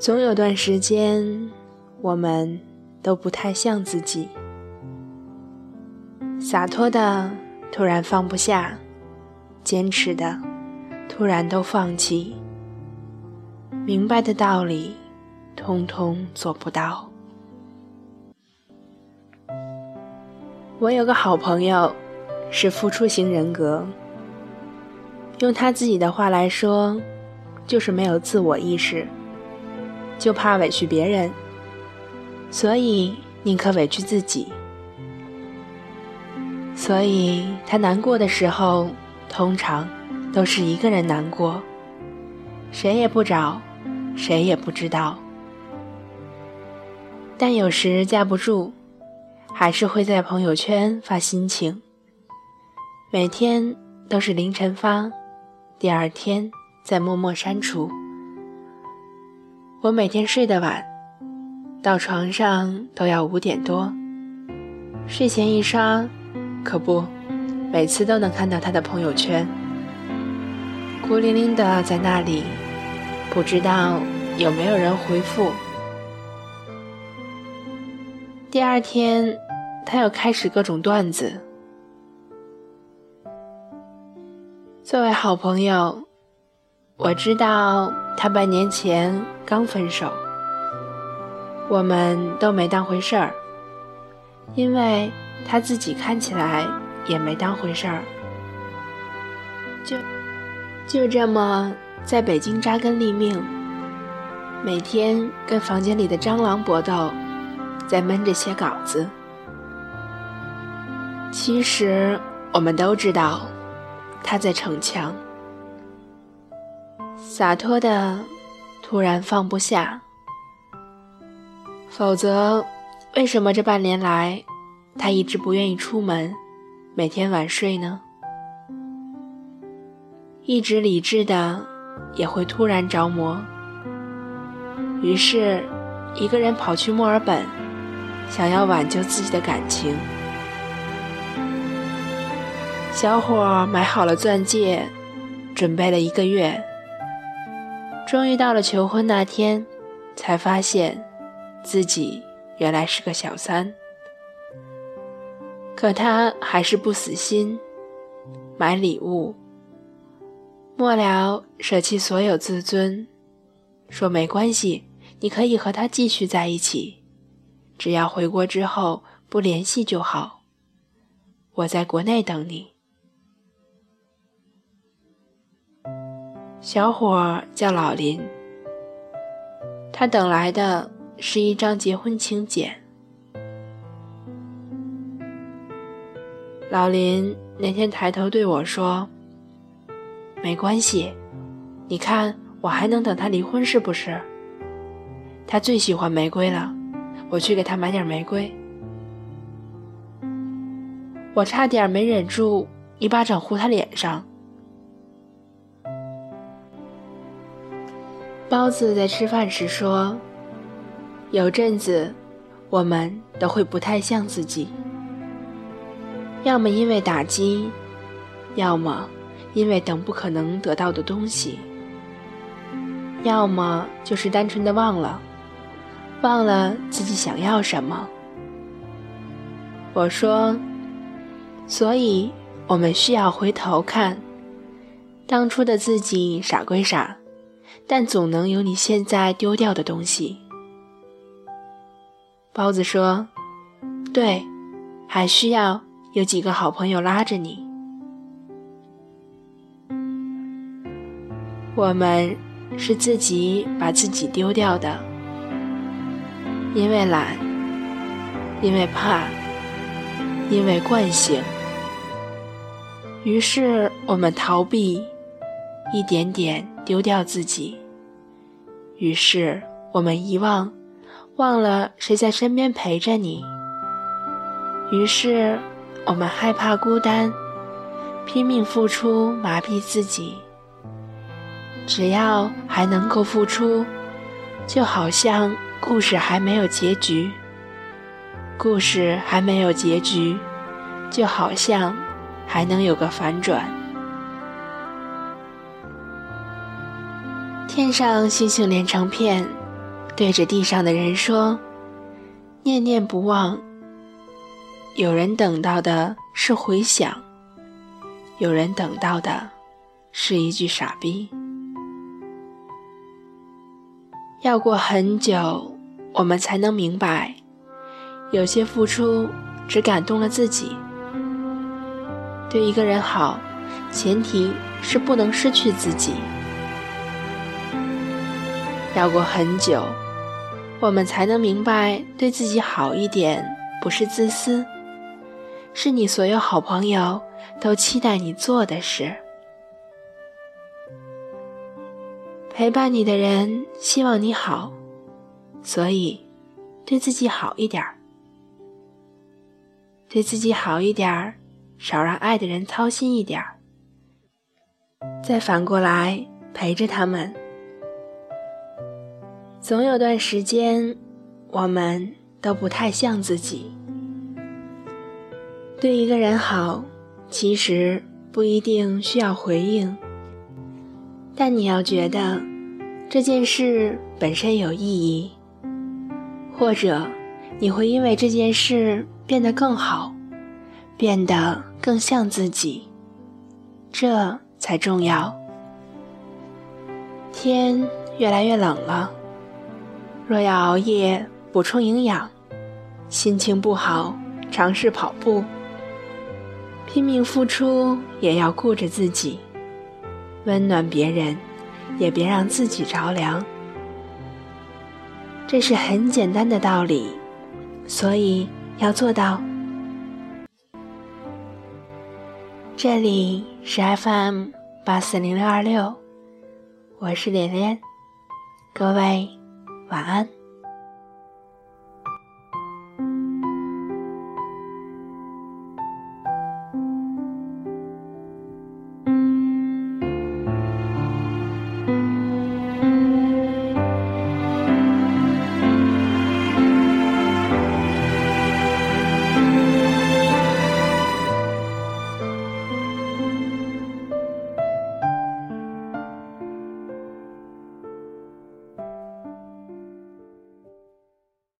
总有段时间，我们都不太像自己。洒脱的突然放不下，坚持的突然都放弃，明白的道理通通做不到。我有个好朋友，是付出型人格。用他自己的话来说，就是没有自我意识，就怕委屈别人，所以宁可委屈自己。所以他难过的时候，通常都是一个人难过，谁也不找，谁也不知道。但有时架不住。还是会在朋友圈发心情，每天都是凌晨发，第二天再默默删除。我每天睡得晚，到床上都要五点多，睡前一刷，可不，每次都能看到他的朋友圈，孤零零的在那里，不知道有没有人回复。第二天。他又开始各种段子。作为好朋友，我知道他半年前刚分手，我们都没当回事儿，因为他自己看起来也没当回事儿，就就这么在北京扎根立命，每天跟房间里的蟑螂搏斗，在闷着写稿子。其实我们都知道，他在逞强，洒脱的突然放不下。否则，为什么这半年来他一直不愿意出门，每天晚睡呢？一直理智的也会突然着魔，于是一个人跑去墨尔本，想要挽救自己的感情。小伙买好了钻戒，准备了一个月，终于到了求婚那天，才发现自己原来是个小三。可他还是不死心，买礼物。末了，舍弃所有自尊，说没关系，你可以和他继续在一起，只要回国之后不联系就好。我在国内等你。小伙叫老林，他等来的是一张结婚请柬。老林那天抬头对我说：“没关系，你看我还能等他离婚是不是？他最喜欢玫瑰了，我去给他买点玫瑰。”我差点没忍住一巴掌呼他脸上。包子在吃饭时说：“有阵子，我们都会不太像自己，要么因为打击，要么因为等不可能得到的东西，要么就是单纯的忘了，忘了自己想要什么。”我说：“所以，我们需要回头看，当初的自己傻归傻。”但总能有你现在丢掉的东西。包子说：“对，还需要有几个好朋友拉着你。我们是自己把自己丢掉的，因为懒，因为怕，因为惯性。于是我们逃避，一点点。”丢掉自己，于是我们遗忘，忘了谁在身边陪着你。于是我们害怕孤单，拼命付出麻痹自己。只要还能够付出，就好像故事还没有结局。故事还没有结局，就好像还能有个反转。天上星星连成片，对着地上的人说：“念念不忘。”有人等到的是回响，有人等到的是一句傻逼。要过很久，我们才能明白，有些付出只感动了自己。对一个人好，前提是不能失去自己。要过很久，我们才能明白，对自己好一点不是自私，是你所有好朋友都期待你做的事。陪伴你的人希望你好，所以对自己好一点儿，对自己好一点儿，少让爱的人操心一点儿，再反过来陪着他们。总有段时间，我们都不太像自己。对一个人好，其实不一定需要回应，但你要觉得这件事本身有意义，或者你会因为这件事变得更好，变得更像自己，这才重要。天越来越冷了。若要熬夜补充营养，心情不好尝试跑步，拼命付出也要顾着自己，温暖别人也别让自己着凉。这是很简单的道理，所以要做到。这里是 FM 八四零六二六，我是莲莲，各位。晚安。